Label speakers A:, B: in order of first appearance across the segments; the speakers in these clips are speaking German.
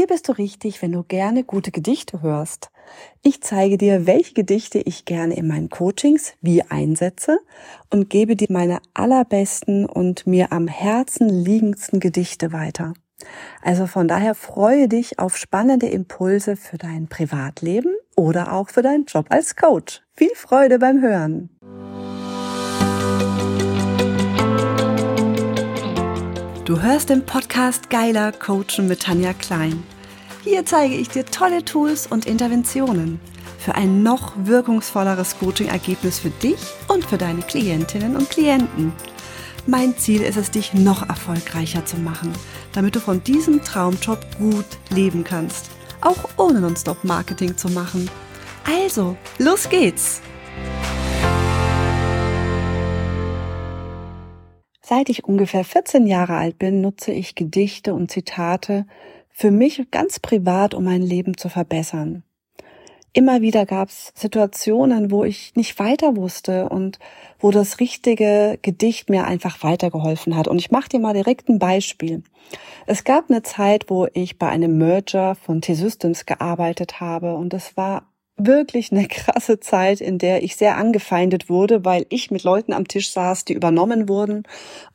A: Hier bist du richtig, wenn du gerne gute Gedichte hörst. Ich zeige dir, welche Gedichte ich gerne in meinen Coachings wie einsetze und gebe dir meine allerbesten und mir am Herzen liegendsten Gedichte weiter. Also von daher freue dich auf spannende Impulse für dein Privatleben oder auch für deinen Job als Coach. Viel Freude beim Hören! Du hörst den Podcast Geiler Coachen mit Tanja Klein. Hier zeige ich dir tolle Tools und Interventionen für ein noch wirkungsvolleres Coaching-Ergebnis für dich und für deine Klientinnen und Klienten. Mein Ziel ist es, dich noch erfolgreicher zu machen, damit du von diesem Traumjob gut leben kannst, auch ohne Nonstop-Marketing zu machen. Also, los geht's! Seit ich ungefähr 14 Jahre alt bin, nutze ich Gedichte und Zitate für mich ganz privat, um mein Leben zu verbessern. Immer wieder gab es Situationen, wo ich nicht weiter wusste und wo das richtige Gedicht mir einfach weitergeholfen hat. Und ich mache dir mal direkt ein Beispiel. Es gab eine Zeit, wo ich bei einem Merger von T-Systems gearbeitet habe und es war wirklich eine krasse Zeit, in der ich sehr angefeindet wurde, weil ich mit Leuten am Tisch saß, die übernommen wurden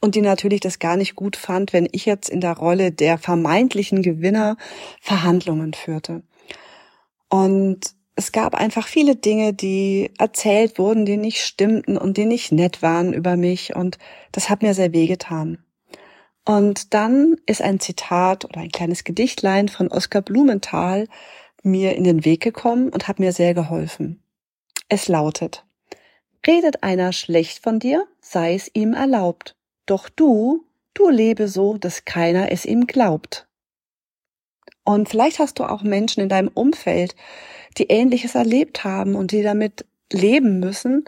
A: und die natürlich das gar nicht gut fand, wenn ich jetzt in der Rolle der vermeintlichen Gewinner Verhandlungen führte. Und es gab einfach viele Dinge, die erzählt wurden, die nicht stimmten und die nicht nett waren über mich und das hat mir sehr wehgetan. Und dann ist ein Zitat oder ein kleines Gedichtlein von Oskar Blumenthal mir in den Weg gekommen und hat mir sehr geholfen. Es lautet, Redet einer schlecht von dir, sei es ihm erlaubt, doch du, du lebe so, dass keiner es ihm glaubt. Und vielleicht hast du auch Menschen in deinem Umfeld, die Ähnliches erlebt haben und die damit leben müssen,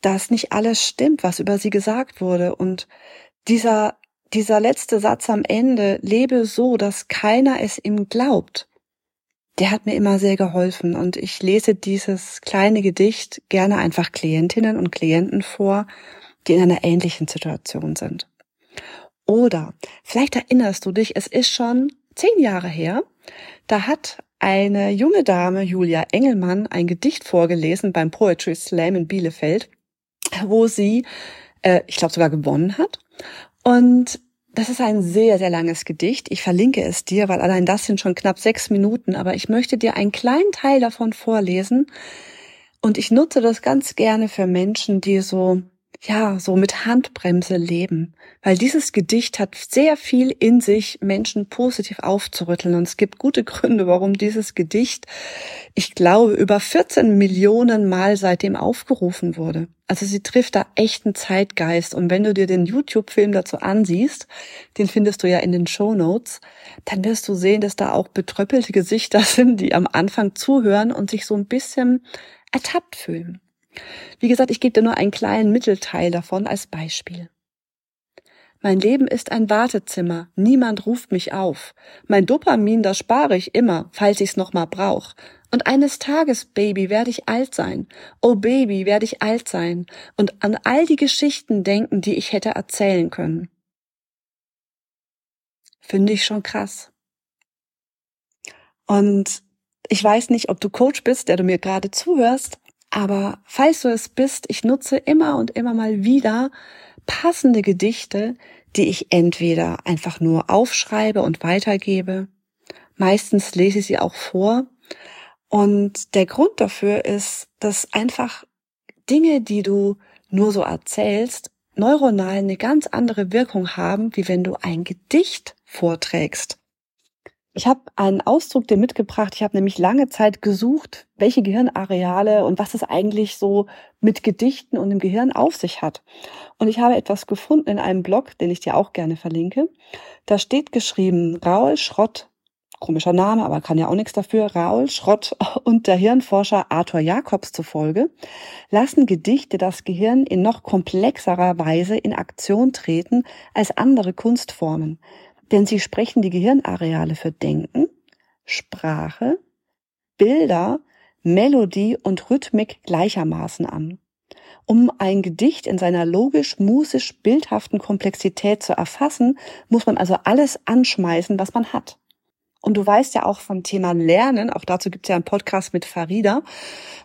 A: dass nicht alles stimmt, was über sie gesagt wurde. Und dieser, dieser letzte Satz am Ende, lebe so, dass keiner es ihm glaubt, der hat mir immer sehr geholfen und ich lese dieses kleine Gedicht gerne einfach Klientinnen und Klienten vor, die in einer ähnlichen Situation sind. Oder vielleicht erinnerst du dich, es ist schon zehn Jahre her, da hat eine junge Dame, Julia Engelmann, ein Gedicht vorgelesen beim Poetry Slam in Bielefeld, wo sie, äh, ich glaube sogar gewonnen hat. Und das ist ein sehr, sehr langes Gedicht. Ich verlinke es dir, weil allein das sind schon knapp sechs Minuten, aber ich möchte dir einen kleinen Teil davon vorlesen. Und ich nutze das ganz gerne für Menschen, die so ja, so mit Handbremse leben. Weil dieses Gedicht hat sehr viel in sich, Menschen positiv aufzurütteln. Und es gibt gute Gründe, warum dieses Gedicht, ich glaube, über 14 Millionen Mal seitdem aufgerufen wurde. Also sie trifft da echten Zeitgeist. Und wenn du dir den YouTube-Film dazu ansiehst, den findest du ja in den Show Notes, dann wirst du sehen, dass da auch betröppelte Gesichter sind, die am Anfang zuhören und sich so ein bisschen ertappt fühlen. Wie gesagt, ich gebe dir nur einen kleinen Mittelteil davon als Beispiel. Mein Leben ist ein Wartezimmer, niemand ruft mich auf. Mein Dopamin, das spare ich immer, falls ich's noch mal brauch. Und eines Tages, Baby, werde ich alt sein. Oh Baby, werde ich alt sein und an all die Geschichten denken, die ich hätte erzählen können. Finde ich schon krass. Und ich weiß nicht, ob du Coach bist, der du mir gerade zuhörst, aber falls du es bist, ich nutze immer und immer mal wieder passende Gedichte, die ich entweder einfach nur aufschreibe und weitergebe. Meistens lese ich sie auch vor. Und der Grund dafür ist, dass einfach Dinge, die du nur so erzählst, neuronal eine ganz andere Wirkung haben, wie wenn du ein Gedicht vorträgst. Ich habe einen Ausdruck dir mitgebracht. Ich habe nämlich lange Zeit gesucht, welche Gehirnareale und was es eigentlich so mit Gedichten und dem Gehirn auf sich hat. Und ich habe etwas gefunden in einem Blog, den ich dir auch gerne verlinke. Da steht geschrieben, Raul Schrott, komischer Name, aber kann ja auch nichts dafür, Raul Schrott und der Hirnforscher Arthur Jacobs zufolge, lassen Gedichte das Gehirn in noch komplexerer Weise in Aktion treten als andere Kunstformen denn sie sprechen die Gehirnareale für Denken, Sprache, Bilder, Melodie und Rhythmik gleichermaßen an. Um ein Gedicht in seiner logisch-musisch-bildhaften Komplexität zu erfassen, muss man also alles anschmeißen, was man hat. Und du weißt ja auch vom Thema Lernen, auch dazu gibt es ja einen Podcast mit Farida,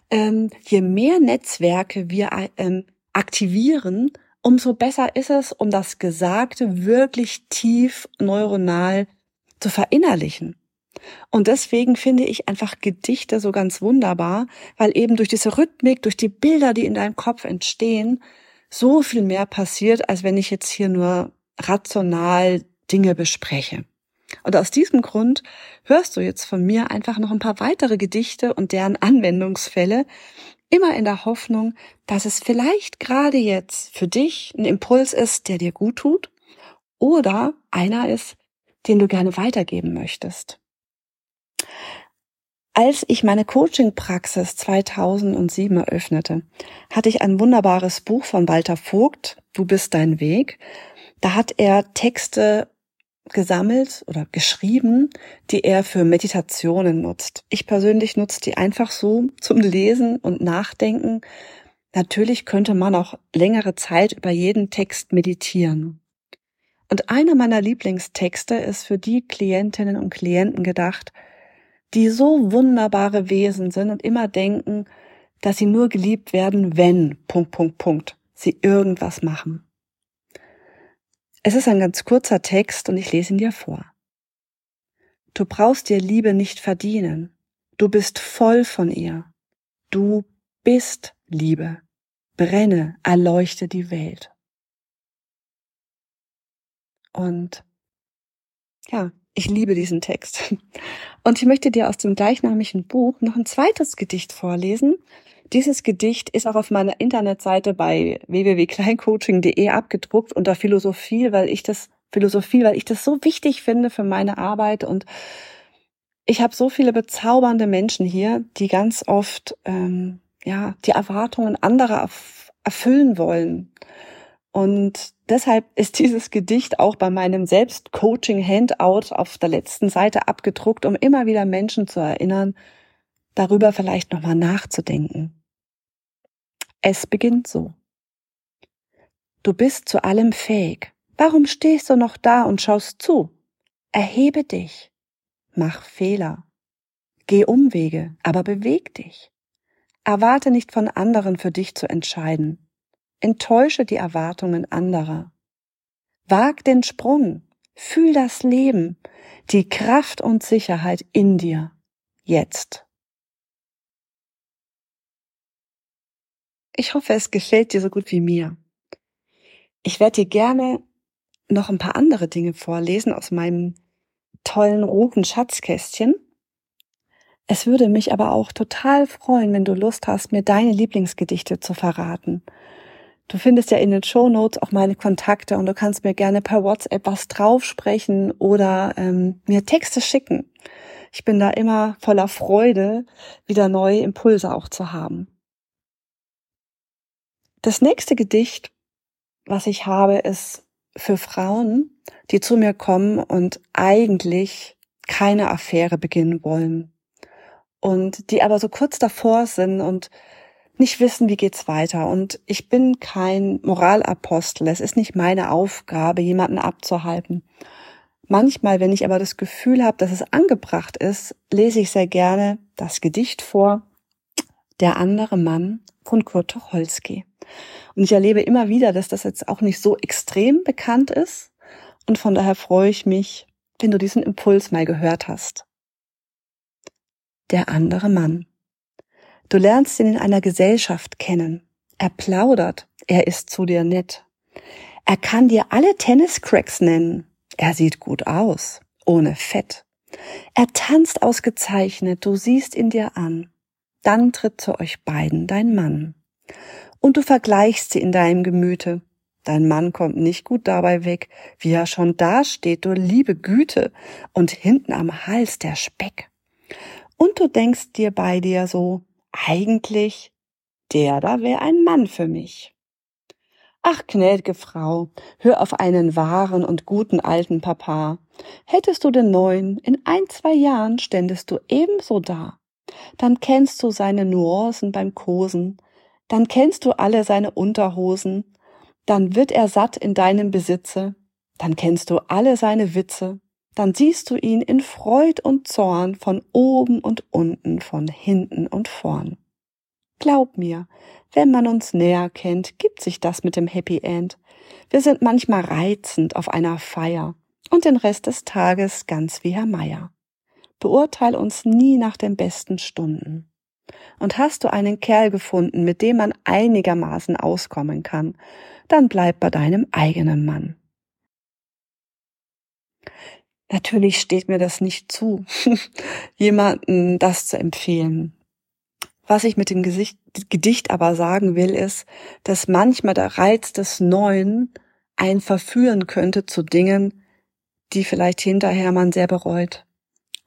A: ähm, je mehr Netzwerke wir ähm, aktivieren, umso besser ist es, um das Gesagte wirklich tief neuronal zu verinnerlichen. Und deswegen finde ich einfach Gedichte so ganz wunderbar, weil eben durch diese Rhythmik, durch die Bilder, die in deinem Kopf entstehen, so viel mehr passiert, als wenn ich jetzt hier nur rational Dinge bespreche. Und aus diesem Grund hörst du jetzt von mir einfach noch ein paar weitere Gedichte und deren Anwendungsfälle, immer in der Hoffnung, dass es vielleicht gerade jetzt für dich ein Impuls ist, der dir gut tut oder einer ist, den du gerne weitergeben möchtest. Als ich meine Coaching-Praxis 2007 eröffnete, hatte ich ein wunderbares Buch von Walter Vogt, Du bist dein Weg. Da hat er Texte gesammelt oder geschrieben, die er für Meditationen nutzt. Ich persönlich nutze die einfach so zum Lesen und Nachdenken. Natürlich könnte man auch längere Zeit über jeden Text meditieren. Und einer meiner Lieblingstexte ist für die Klientinnen und Klienten gedacht, die so wunderbare Wesen sind und immer denken, dass sie nur geliebt werden, wenn, Punkt, Punkt, Punkt, sie irgendwas machen. Es ist ein ganz kurzer Text und ich lese ihn dir vor. Du brauchst dir Liebe nicht verdienen. Du bist voll von ihr. Du bist Liebe. Brenne, erleuchte die Welt. Und ja, ich liebe diesen Text. Und ich möchte dir aus dem gleichnamigen Buch noch ein zweites Gedicht vorlesen, dieses Gedicht ist auch auf meiner Internetseite bei www.kleincoaching.de abgedruckt unter Philosophie, weil ich das Philosophie, weil ich das so wichtig finde für meine Arbeit und ich habe so viele bezaubernde Menschen hier, die ganz oft ähm, ja die Erwartungen anderer erfüllen wollen. Und deshalb ist dieses Gedicht auch bei meinem Selbstcoaching-Handout auf der letzten Seite abgedruckt, um immer wieder Menschen zu erinnern, darüber vielleicht nochmal nachzudenken. Es beginnt so. Du bist zu allem fähig. Warum stehst du noch da und schaust zu? Erhebe dich. Mach Fehler. Geh Umwege, aber beweg dich. Erwarte nicht von anderen für dich zu entscheiden. Enttäusche die Erwartungen anderer. Wag den Sprung. Fühl das Leben, die Kraft und Sicherheit in dir. Jetzt. Ich hoffe, es gefällt dir so gut wie mir. Ich werde dir gerne noch ein paar andere Dinge vorlesen aus meinem tollen roten Schatzkästchen. Es würde mich aber auch total freuen, wenn du Lust hast, mir deine Lieblingsgedichte zu verraten. Du findest ja in den Show Notes auch meine Kontakte und du kannst mir gerne per WhatsApp was draufsprechen oder ähm, mir Texte schicken. Ich bin da immer voller Freude, wieder neue Impulse auch zu haben. Das nächste Gedicht, was ich habe, ist für Frauen, die zu mir kommen und eigentlich keine Affäre beginnen wollen. Und die aber so kurz davor sind und nicht wissen, wie geht's weiter. Und ich bin kein Moralapostel. Es ist nicht meine Aufgabe, jemanden abzuhalten. Manchmal, wenn ich aber das Gefühl habe, dass es angebracht ist, lese ich sehr gerne das Gedicht vor, Der andere Mann von Kurt Tucholsky. Und ich erlebe immer wieder, dass das jetzt auch nicht so extrem bekannt ist. Und von daher freue ich mich, wenn du diesen Impuls mal gehört hast. Der andere Mann. Du lernst ihn in einer Gesellschaft kennen. Er plaudert. Er ist zu dir nett. Er kann dir alle Tenniscracks nennen. Er sieht gut aus. Ohne Fett. Er tanzt ausgezeichnet. Du siehst ihn dir an. Dann tritt zu euch beiden dein Mann und du vergleichst sie in deinem Gemüte. Dein Mann kommt nicht gut dabei weg, wie er schon dasteht, du liebe Güte, und hinten am Hals der Speck. Und du denkst dir bei dir so, eigentlich, der da wär ein Mann für mich. Ach, gnädige Frau, hör auf einen wahren und guten alten Papa. Hättest du den neuen, in ein, zwei Jahren ständest du ebenso da. Dann kennst du seine Nuancen beim Kosen, dann kennst du alle seine Unterhosen, dann wird er satt in deinem Besitze, dann kennst du alle seine Witze, dann siehst du ihn in Freud und Zorn von oben und unten, von hinten und vorn. Glaub mir, wenn man uns näher kennt, gibt sich das mit dem Happy End. Wir sind manchmal reizend auf einer Feier und den Rest des Tages ganz wie Herr Meier. Beurteil uns nie nach den besten Stunden. Und hast du einen Kerl gefunden, mit dem man einigermaßen auskommen kann, dann bleib bei deinem eigenen Mann. Natürlich steht mir das nicht zu, jemanden das zu empfehlen. Was ich mit dem Gesicht, Gedicht aber sagen will, ist, dass manchmal der Reiz des Neuen einen verführen könnte zu Dingen, die vielleicht hinterher man sehr bereut.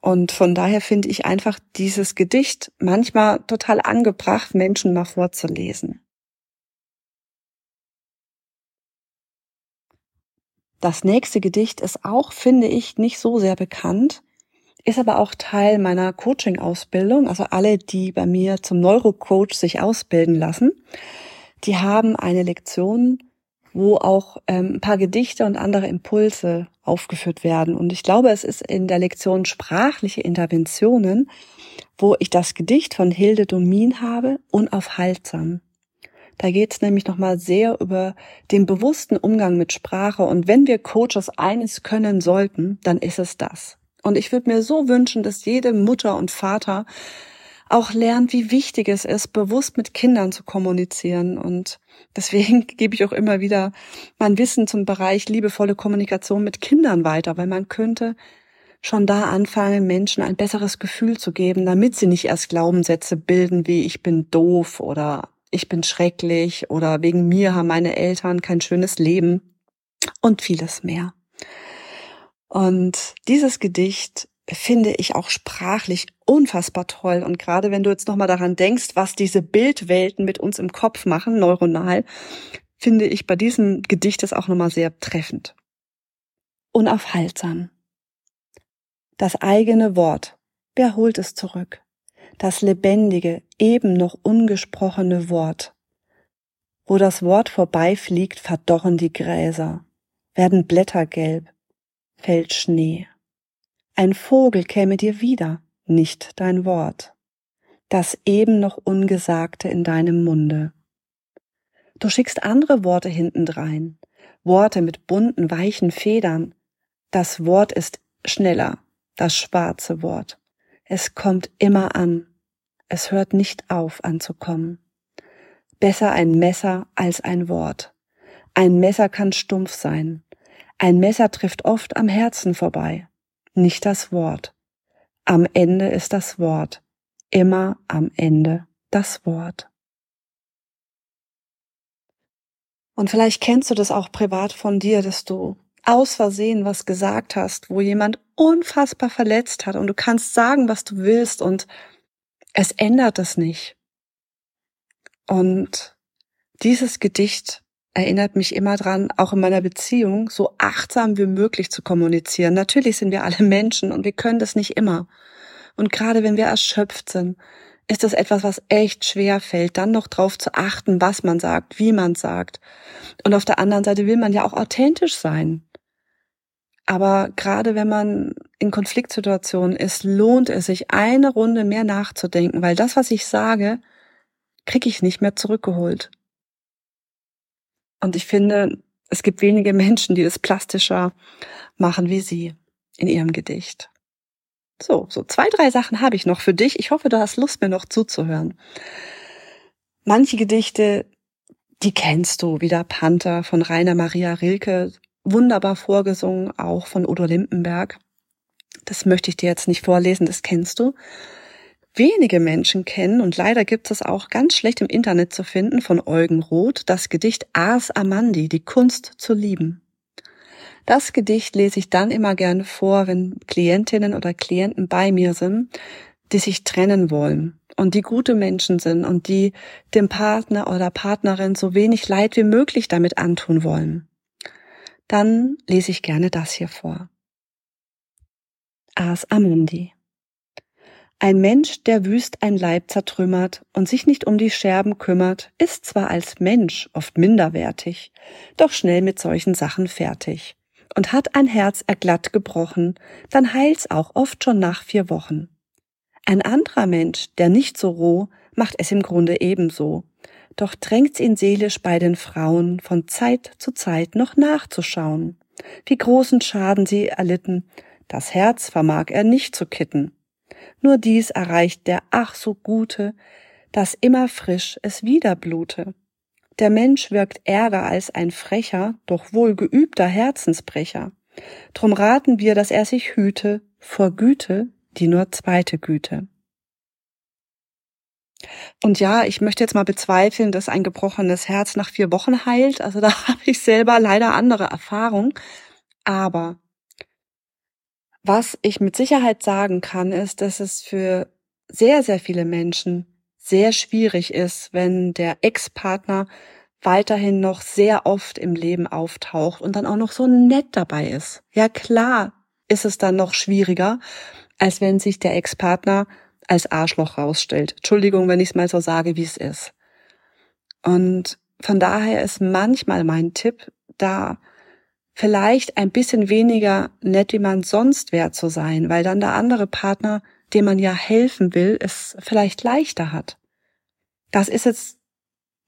A: Und von daher finde ich einfach dieses Gedicht manchmal total angebracht, Menschen mal vorzulesen. Das nächste Gedicht ist auch, finde ich, nicht so sehr bekannt, ist aber auch Teil meiner Coaching-Ausbildung. Also alle, die bei mir zum Neurocoach sich ausbilden lassen, die haben eine Lektion, wo auch ähm, ein paar Gedichte und andere Impulse aufgeführt werden. Und ich glaube, es ist in der Lektion sprachliche Interventionen, wo ich das Gedicht von Hilde Domin habe, unaufhaltsam. Da geht es nämlich nochmal sehr über den bewussten Umgang mit Sprache. Und wenn wir Coaches eines können sollten, dann ist es das. Und ich würde mir so wünschen, dass jede Mutter und Vater auch lernt, wie wichtig es ist, bewusst mit Kindern zu kommunizieren. Und deswegen gebe ich auch immer wieder mein Wissen zum Bereich liebevolle Kommunikation mit Kindern weiter, weil man könnte schon da anfangen, Menschen ein besseres Gefühl zu geben, damit sie nicht erst Glaubenssätze bilden wie ich bin doof oder ich bin schrecklich oder wegen mir haben meine Eltern kein schönes Leben und vieles mehr. Und dieses Gedicht finde ich auch sprachlich unfassbar toll. Und gerade wenn du jetzt nochmal daran denkst, was diese Bildwelten mit uns im Kopf machen, neuronal, finde ich bei diesem Gedicht es auch nochmal sehr treffend. Unaufhaltsam. Das eigene Wort. Wer holt es zurück? das lebendige, eben noch ungesprochene Wort. Wo das Wort vorbeifliegt, verdorren die Gräser, werden Blätter gelb, fällt Schnee. Ein Vogel käme dir wieder, nicht dein Wort, das eben noch Ungesagte in deinem Munde. Du schickst andere Worte hintendrein, Worte mit bunten, weichen Federn. Das Wort ist schneller, das schwarze Wort. Es kommt immer an. Es hört nicht auf anzukommen. Besser ein Messer als ein Wort. Ein Messer kann stumpf sein. Ein Messer trifft oft am Herzen vorbei. Nicht das Wort. Am Ende ist das Wort. Immer am Ende das Wort. Und vielleicht kennst du das auch privat von dir, dass du aus Versehen was gesagt hast, wo jemand unfassbar verletzt hat und du kannst sagen, was du willst und es ändert es nicht. Und dieses Gedicht erinnert mich immer dran, auch in meiner Beziehung so achtsam wie möglich zu kommunizieren. Natürlich sind wir alle Menschen und wir können das nicht immer. Und gerade wenn wir erschöpft sind, ist das etwas, was echt schwer fällt, dann noch drauf zu achten, was man sagt, wie man sagt. Und auf der anderen Seite will man ja auch authentisch sein. Aber gerade wenn man in Konfliktsituationen ist, lohnt es sich, eine Runde mehr nachzudenken, weil das, was ich sage, kriege ich nicht mehr zurückgeholt. Und ich finde, es gibt wenige Menschen, die es plastischer machen wie sie in ihrem Gedicht. So, so zwei, drei Sachen habe ich noch für dich. Ich hoffe, du hast Lust, mir noch zuzuhören. Manche Gedichte, die kennst du, wie der Panther von Rainer Maria Rilke, wunderbar vorgesungen, auch von Udo Limpenberg. Das möchte ich dir jetzt nicht vorlesen, das kennst du. Wenige Menschen kennen, und leider gibt es auch ganz schlecht im Internet zu finden, von Eugen Roth, das Gedicht Ars Amandi, die Kunst zu lieben. Das Gedicht lese ich dann immer gerne vor, wenn Klientinnen oder Klienten bei mir sind, die sich trennen wollen und die gute Menschen sind und die dem Partner oder Partnerin so wenig Leid wie möglich damit antun wollen dann lese ich gerne das hier vor. Ars Amundi. Ein Mensch, der wüst ein Leib zertrümmert und sich nicht um die Scherben kümmert, ist zwar als Mensch oft minderwertig, doch schnell mit solchen Sachen fertig. und hat ein Herz erglatt gebrochen, dann heilt's auch oft schon nach vier Wochen. Ein anderer Mensch, der nicht so roh, macht es im Grunde ebenso. Doch drängt's ihn seelisch bei den Frauen von Zeit zu Zeit noch nachzuschauen. Wie großen Schaden sie erlitten, das Herz vermag er nicht zu kitten. Nur dies erreicht der ach so Gute, dass immer frisch es wieder blute. Der Mensch wirkt ärger als ein frecher, doch wohl geübter Herzensbrecher. Drum raten wir, dass er sich hüte vor Güte, die nur zweite Güte. Und ja, ich möchte jetzt mal bezweifeln, dass ein gebrochenes Herz nach vier Wochen heilt. Also da habe ich selber leider andere Erfahrungen. Aber was ich mit Sicherheit sagen kann, ist, dass es für sehr, sehr viele Menschen sehr schwierig ist, wenn der Ex-Partner weiterhin noch sehr oft im Leben auftaucht und dann auch noch so nett dabei ist. Ja klar ist es dann noch schwieriger, als wenn sich der Ex-Partner als Arschloch rausstellt. Entschuldigung, wenn ich es mal so sage, wie es ist. Und von daher ist manchmal mein Tipp, da vielleicht ein bisschen weniger nett, wie man sonst wäre zu sein, weil dann der andere Partner, dem man ja helfen will, es vielleicht leichter hat. Das ist jetzt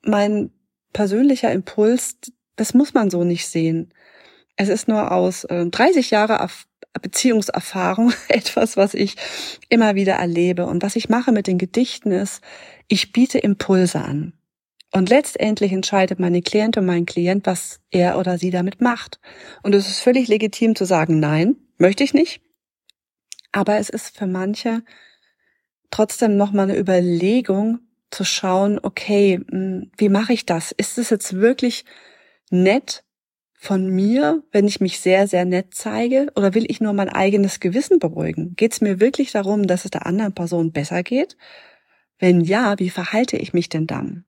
A: mein persönlicher Impuls, das muss man so nicht sehen. Es ist nur aus äh, 30 Jahre Beziehungserfahrung etwas, was ich immer wieder erlebe. Und was ich mache mit den Gedichten ist, ich biete Impulse an. Und letztendlich entscheidet meine Klient und mein Klient, was er oder sie damit macht. Und es ist völlig legitim zu sagen, nein, möchte ich nicht. Aber es ist für manche trotzdem nochmal eine Überlegung zu schauen, okay, hm, wie mache ich das? Ist es jetzt wirklich nett von mir, wenn ich mich sehr, sehr nett zeige? Oder will ich nur mein eigenes Gewissen beruhigen? Geht es mir wirklich darum, dass es der anderen Person besser geht? Wenn ja, wie verhalte ich mich denn dann?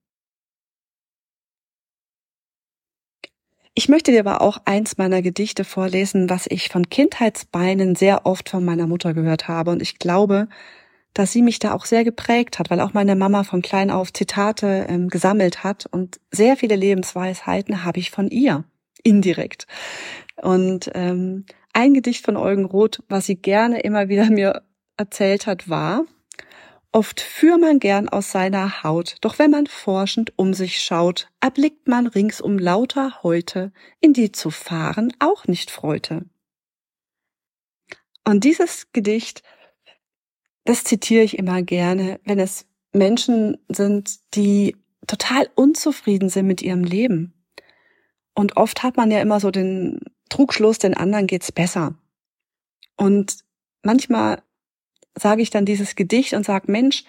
A: Ich möchte dir aber auch eins meiner Gedichte vorlesen, was ich von Kindheitsbeinen sehr oft von meiner Mutter gehört habe. Und ich glaube, dass sie mich da auch sehr geprägt hat, weil auch meine Mama von klein auf Zitate ähm, gesammelt hat und sehr viele Lebensweisheiten habe ich von ihr indirekt. Und ähm, ein Gedicht von Eugen Roth, was sie gerne immer wieder mir erzählt hat, war, Oft führ man gern aus seiner Haut, doch wenn man forschend um sich schaut, erblickt man ringsum lauter Häute, in die zu fahren auch nicht freute. Und dieses Gedicht, das zitiere ich immer gerne, wenn es Menschen sind, die total unzufrieden sind mit ihrem Leben. Und oft hat man ja immer so den Trugschluss, den anderen geht's besser. Und manchmal sage ich dann dieses Gedicht und sage, Mensch,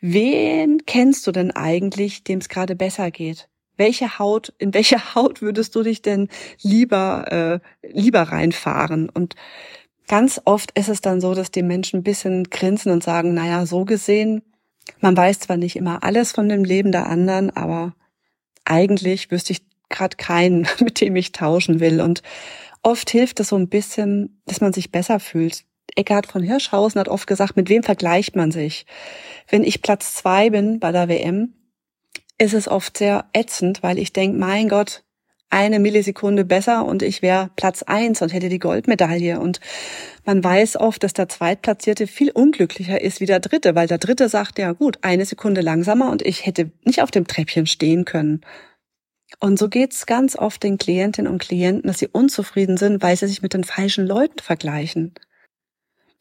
A: wen kennst du denn eigentlich, dem es gerade besser geht? Welche Haut, in welche Haut würdest du dich denn lieber, äh, lieber reinfahren? Und ganz oft ist es dann so, dass die Menschen ein bisschen grinsen und sagen, naja, so gesehen, man weiß zwar nicht immer alles von dem Leben der anderen, aber eigentlich wüsste ich gerade keinen, mit dem ich tauschen will. Und oft hilft es so ein bisschen, dass man sich besser fühlt. Eckhard von Hirschhausen hat oft gesagt, mit wem vergleicht man sich? Wenn ich Platz zwei bin bei der WM, ist es oft sehr ätzend, weil ich denke, mein Gott, eine Millisekunde besser und ich wäre Platz eins und hätte die Goldmedaille. Und man weiß oft, dass der Zweitplatzierte viel unglücklicher ist wie der Dritte, weil der Dritte sagt, ja gut, eine Sekunde langsamer und ich hätte nicht auf dem Treppchen stehen können. Und so geht's ganz oft den Klientinnen und Klienten, dass sie unzufrieden sind, weil sie sich mit den falschen Leuten vergleichen.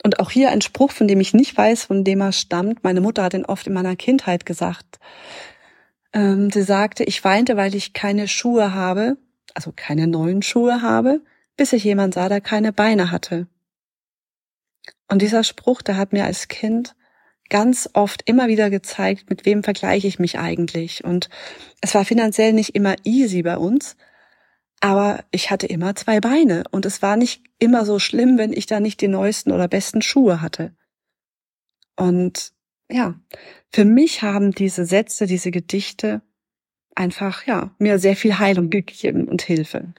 A: Und auch hier ein Spruch, von dem ich nicht weiß, von dem er stammt. Meine Mutter hat ihn oft in meiner Kindheit gesagt. Ähm, sie sagte, ich weinte, weil ich keine Schuhe habe, also keine neuen Schuhe habe, bis ich jemand sah, der keine Beine hatte. Und dieser Spruch, der hat mir als Kind ganz oft immer wieder gezeigt, mit wem vergleiche ich mich eigentlich. Und es war finanziell nicht immer easy bei uns, aber ich hatte immer zwei Beine und es war nicht immer so schlimm, wenn ich da nicht die neuesten oder besten Schuhe hatte. Und ja, für mich haben diese Sätze, diese Gedichte einfach, ja, mir sehr viel Heilung gegeben und Hilfe.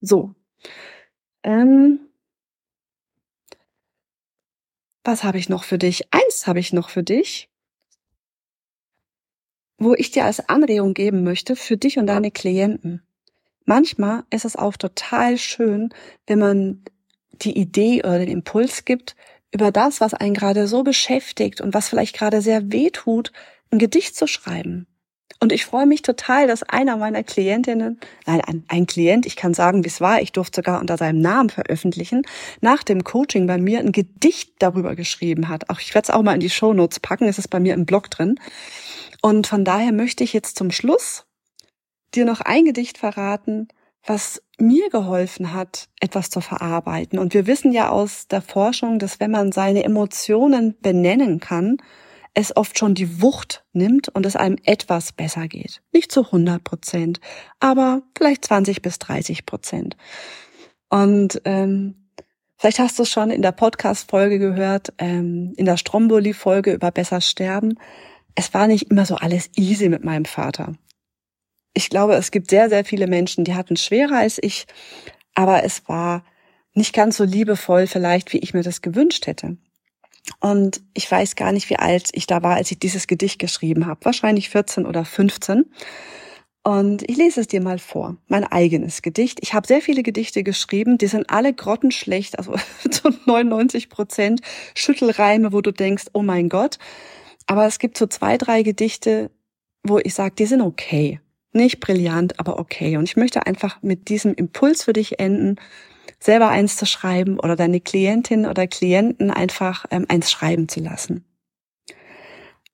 A: So. Ähm, was habe ich noch für dich? Eins habe ich noch für dich, wo ich dir als Anregung geben möchte für dich und deine Klienten. Manchmal ist es auch total schön, wenn man die Idee oder den Impuls gibt, über das, was einen gerade so beschäftigt und was vielleicht gerade sehr weh tut, ein Gedicht zu schreiben. Und ich freue mich total, dass einer meiner Klientinnen, nein, ein, ein Klient, ich kann sagen, wie es war, ich durfte sogar unter seinem Namen veröffentlichen, nach dem Coaching bei mir ein Gedicht darüber geschrieben hat. Auch ich werde es auch mal in die Show Notes packen, es ist bei mir im Blog drin. Und von daher möchte ich jetzt zum Schluss dir noch ein Gedicht verraten, was mir geholfen hat, etwas zu verarbeiten. Und wir wissen ja aus der Forschung, dass wenn man seine Emotionen benennen kann, es oft schon die Wucht nimmt und es einem etwas besser geht. Nicht zu 100 Prozent, aber vielleicht 20 bis 30 Prozent. Und ähm, vielleicht hast du es schon in der Podcast-Folge gehört, ähm, in der Stromboli-Folge über besser sterben. Es war nicht immer so alles easy mit meinem Vater ich glaube, es gibt sehr, sehr viele Menschen, die hatten schwerer als ich, aber es war nicht ganz so liebevoll vielleicht, wie ich mir das gewünscht hätte. Und ich weiß gar nicht, wie alt ich da war, als ich dieses Gedicht geschrieben habe. Wahrscheinlich 14 oder 15. Und ich lese es dir mal vor, mein eigenes Gedicht. Ich habe sehr viele Gedichte geschrieben, die sind alle grottenschlecht, also zu 99 Prozent Schüttelreime, wo du denkst, oh mein Gott. Aber es gibt so zwei, drei Gedichte, wo ich sage, die sind okay. Nicht brillant, aber okay. Und ich möchte einfach mit diesem Impuls für dich enden, selber eins zu schreiben oder deine Klientin oder Klienten einfach ähm, eins schreiben zu lassen.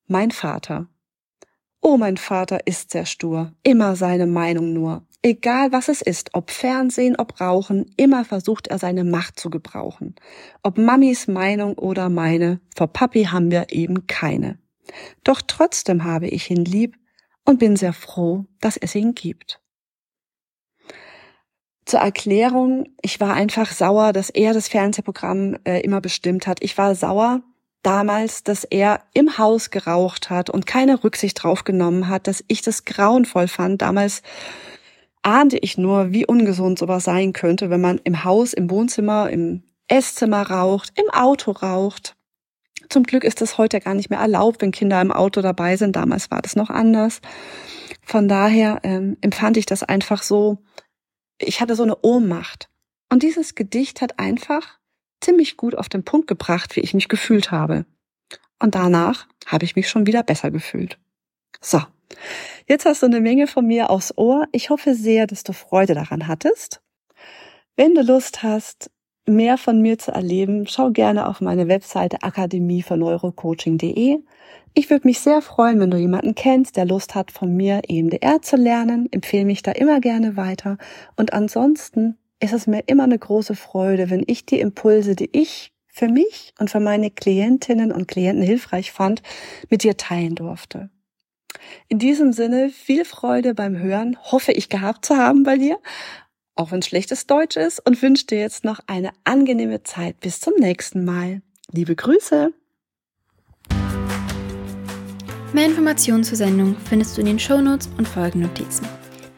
A: Mein Vater. Oh, mein Vater ist sehr stur, immer seine Meinung nur. Egal was es ist, ob Fernsehen, ob Rauchen, immer versucht er seine Macht zu gebrauchen. Ob Mamis Meinung oder meine, vor Papi haben wir eben keine. Doch trotzdem habe ich ihn lieb, und bin sehr froh, dass es ihn gibt. Zur Erklärung, ich war einfach sauer, dass er das Fernsehprogramm äh, immer bestimmt hat. Ich war sauer damals, dass er im Haus geraucht hat und keine Rücksicht drauf genommen hat, dass ich das grauenvoll fand. Damals ahnte ich nur, wie ungesund sowas sein könnte, wenn man im Haus, im Wohnzimmer, im Esszimmer raucht, im Auto raucht. Zum Glück ist das heute gar nicht mehr erlaubt, wenn Kinder im Auto dabei sind. Damals war das noch anders. Von daher ähm, empfand ich das einfach so, ich hatte so eine Ohnmacht. Und dieses Gedicht hat einfach ziemlich gut auf den Punkt gebracht, wie ich mich gefühlt habe. Und danach habe ich mich schon wieder besser gefühlt. So, jetzt hast du eine Menge von mir aufs Ohr. Ich hoffe sehr, dass du Freude daran hattest. Wenn du Lust hast, mehr von mir zu erleben, schau gerne auf meine Webseite akademie für neurocoaching.de. Ich würde mich sehr freuen, wenn du jemanden kennst, der Lust hat, von mir EMDR zu lernen. Empfehle mich da immer gerne weiter. Und ansonsten ist es mir immer eine große Freude, wenn ich die Impulse, die ich für mich und für meine Klientinnen und Klienten hilfreich fand, mit dir teilen durfte. In diesem Sinne viel Freude beim Hören, hoffe ich gehabt zu haben bei dir auch wenn schlechtes Deutsch ist, und wünsche dir jetzt noch eine angenehme Zeit. Bis zum nächsten Mal. Liebe Grüße.
B: Mehr Informationen zur Sendung findest du in den Shownotes und Folgennotizen.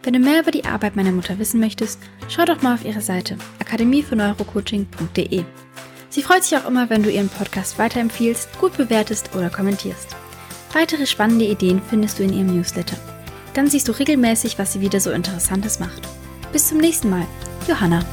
B: Wenn du mehr über die Arbeit meiner Mutter wissen möchtest, schau doch mal auf ihre Seite akademiefürs Sie freut sich auch immer, wenn du ihren Podcast weiterempfiehlst, gut bewertest oder kommentierst. Weitere spannende Ideen findest du in ihrem Newsletter. Dann siehst du regelmäßig, was sie wieder so Interessantes macht. Bis zum nächsten Mal. Johanna.